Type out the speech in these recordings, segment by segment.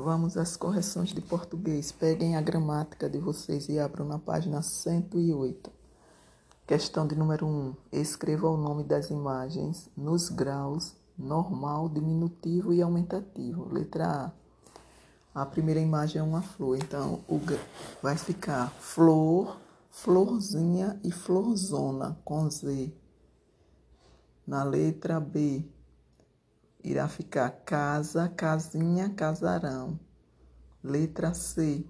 Vamos às correções de português. Peguem a gramática de vocês e abram na página 108. Questão de número 1. Escreva o nome das imagens nos graus normal, diminutivo e aumentativo. Letra A. A primeira imagem é uma flor, então o, vai ficar flor, florzinha e florzona com Z. Na letra B, irá ficar casa, casinha, casarão. Letra C,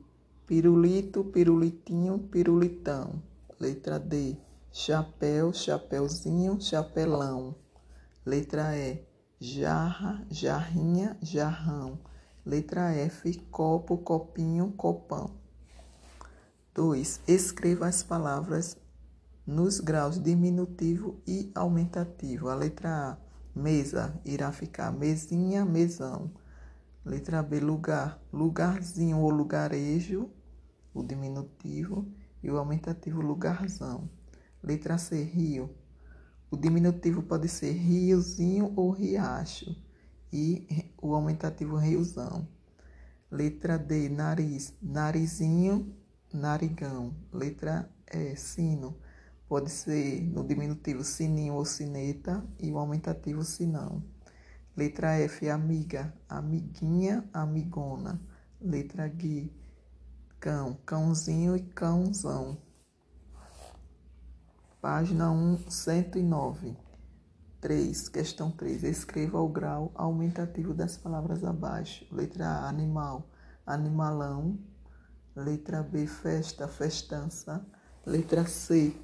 pirulito, pirulitinho, pirulitão. Letra D, chapéu, chapeuzinho, chapelão. Letra E, jarra, jarrinha, jarrão. Letra F, copo, copinho, copão. 2. Escreva as palavras nos graus diminutivo e aumentativo. A letra A, Mesa irá ficar mesinha, mesão. Letra B, lugar, lugarzinho ou lugarejo, o diminutivo, e o aumentativo lugarzão. Letra C, rio. O diminutivo pode ser riozinho ou riacho, e o aumentativo riozão. Letra D, nariz, narizinho, narigão. Letra E, sino Pode ser no diminutivo sininho ou sineta e o aumentativo sinão. Letra F, amiga, amiguinha, amigona. Letra G, cão, cãozinho e cãozão. Página 1, 109. 3. Questão 3. Escreva o grau aumentativo das palavras abaixo. Letra A, animal, animalão. Letra B, festa, festança. Letra C,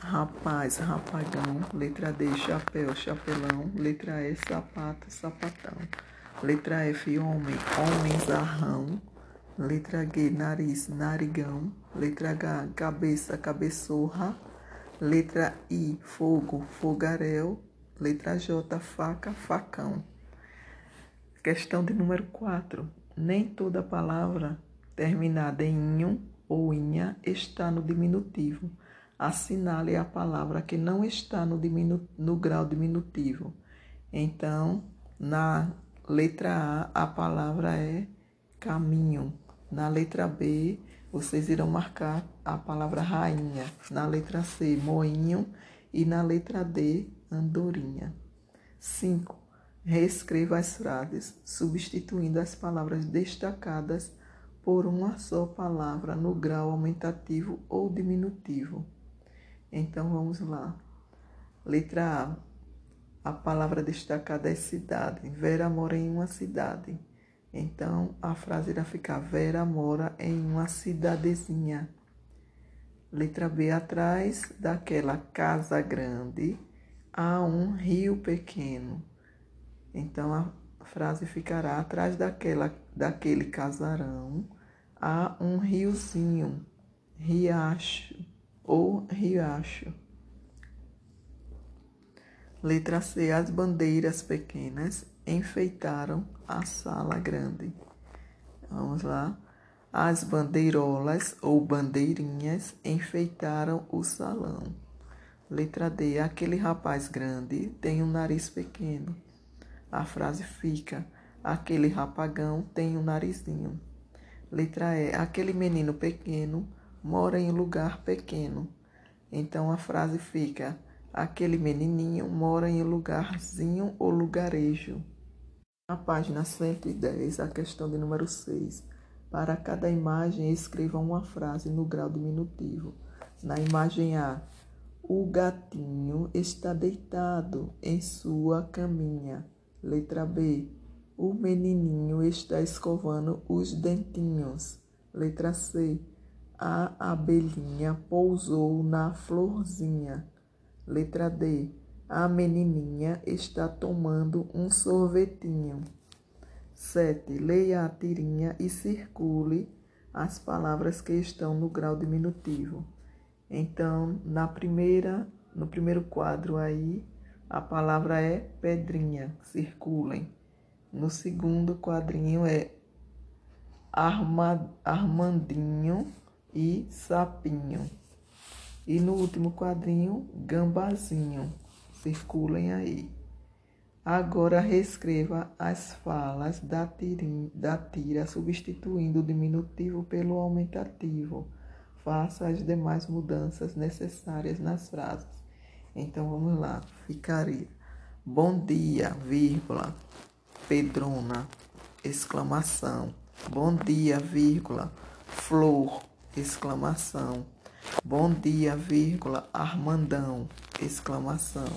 rapaz, rapagão, letra D, chapéu, chapelão, letra E, sapato, sapatão, letra F, homem, homenzarrão, letra G, nariz, narigão, letra H, cabeça, cabeçorra, letra I, fogo, fogaréu, letra J, faca, facão. Questão de número 4. Nem toda palavra terminada em inho ou inha está no diminutivo assinale a palavra que não está no, diminu no grau diminutivo. Então, na letra A, a palavra é caminho. Na letra B, vocês irão marcar a palavra rainha. Na letra C, moinho. E na letra D, andorinha. 5. Reescreva as frases, substituindo as palavras destacadas por uma só palavra no grau aumentativo ou diminutivo. Então vamos lá. Letra A. A palavra destacada é cidade. Vera mora em uma cidade. Então a frase irá ficar: Vera mora em uma cidadezinha. Letra B. Atrás daquela casa grande há um rio pequeno. Então a frase ficará: atrás daquela, daquele casarão há um riozinho, riacho ou riacho. Letra C. As bandeiras pequenas enfeitaram a sala grande. Vamos lá. As bandeirolas ou bandeirinhas enfeitaram o salão. Letra D. Aquele rapaz grande tem um nariz pequeno. A frase fica: Aquele rapagão tem um narizinho. Letra E. Aquele menino pequeno mora em lugar pequeno. Então a frase fica: aquele menininho mora em lugarzinho ou lugarejo. Na página 110, a questão de número 6. Para cada imagem, escreva uma frase no grau diminutivo. Na imagem A, o gatinho está deitado em sua caminha. Letra B, o menininho está escovando os dentinhos. Letra C, a abelhinha pousou na florzinha. Letra D. A menininha está tomando um sorvetinho. 7. Leia a tirinha e circule as palavras que estão no grau diminutivo. Então, na primeira, no primeiro quadro aí, a palavra é pedrinha, circulem. No segundo quadrinho é arma, armandinho, e sapinho. E no último quadrinho, gambazinho. Circulem aí. Agora reescreva as falas da, tirim, da tira, substituindo o diminutivo pelo aumentativo. Faça as demais mudanças necessárias nas frases. Então vamos lá. Ficaria: Bom dia, vírgula, Pedrona, exclamação. Bom dia, vírgula, Flor, exclamação. Bom dia, vírgula, Armandão, exclamação.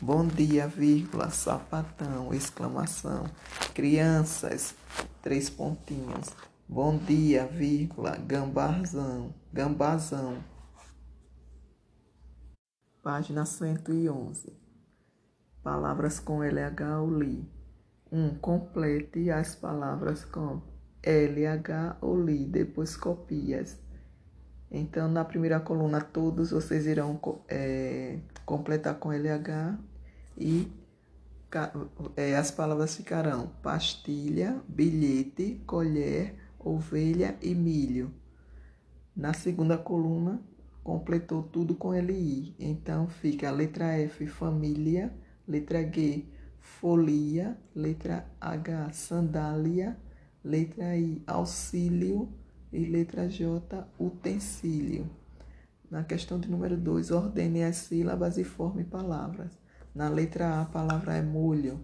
Bom dia, vírgula, sapatão, exclamação. Crianças, três pontinhos. Bom dia, vírgula, gambazão, gambazão. Página 111. Palavras com LH ou LI. 1. Um, complete as palavras com LH ou LI, depois copias. Então, na primeira coluna, todos vocês irão é, completar com LH e é, as palavras ficarão pastilha, bilhete, colher, ovelha e milho. Na segunda coluna, completou tudo com LI. Então, fica a letra F, família, letra G, folia, letra H, sandália, letra I, auxílio e letra J, utensílio. Na questão de número 2, ordene as sílabas e forme palavras. Na letra A, a palavra é molho.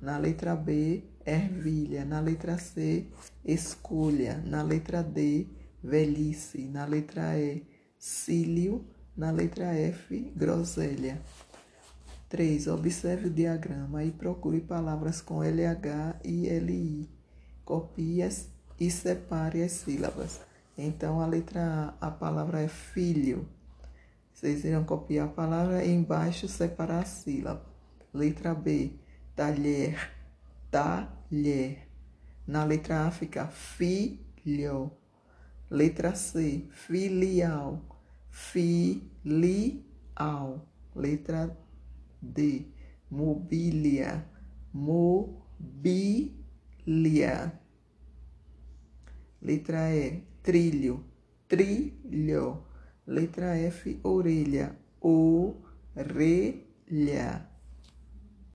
Na letra B, ervilha. Na letra C, escolha. Na letra D, velhice. Na letra E, cílio. Na letra F, groselha. 3. Observe o diagrama e procure palavras com LH e LI. Copie-as e separe as sílabas. Então, a letra A, a palavra é filho. Vocês irão copiar a palavra e embaixo separar a sílaba. Letra B, talher, talher. Na letra A fica filho. Letra C, filial, filial. Letra D, mobília, mobília. Letra E, trilho, trilho. Letra F, orelha, orelha.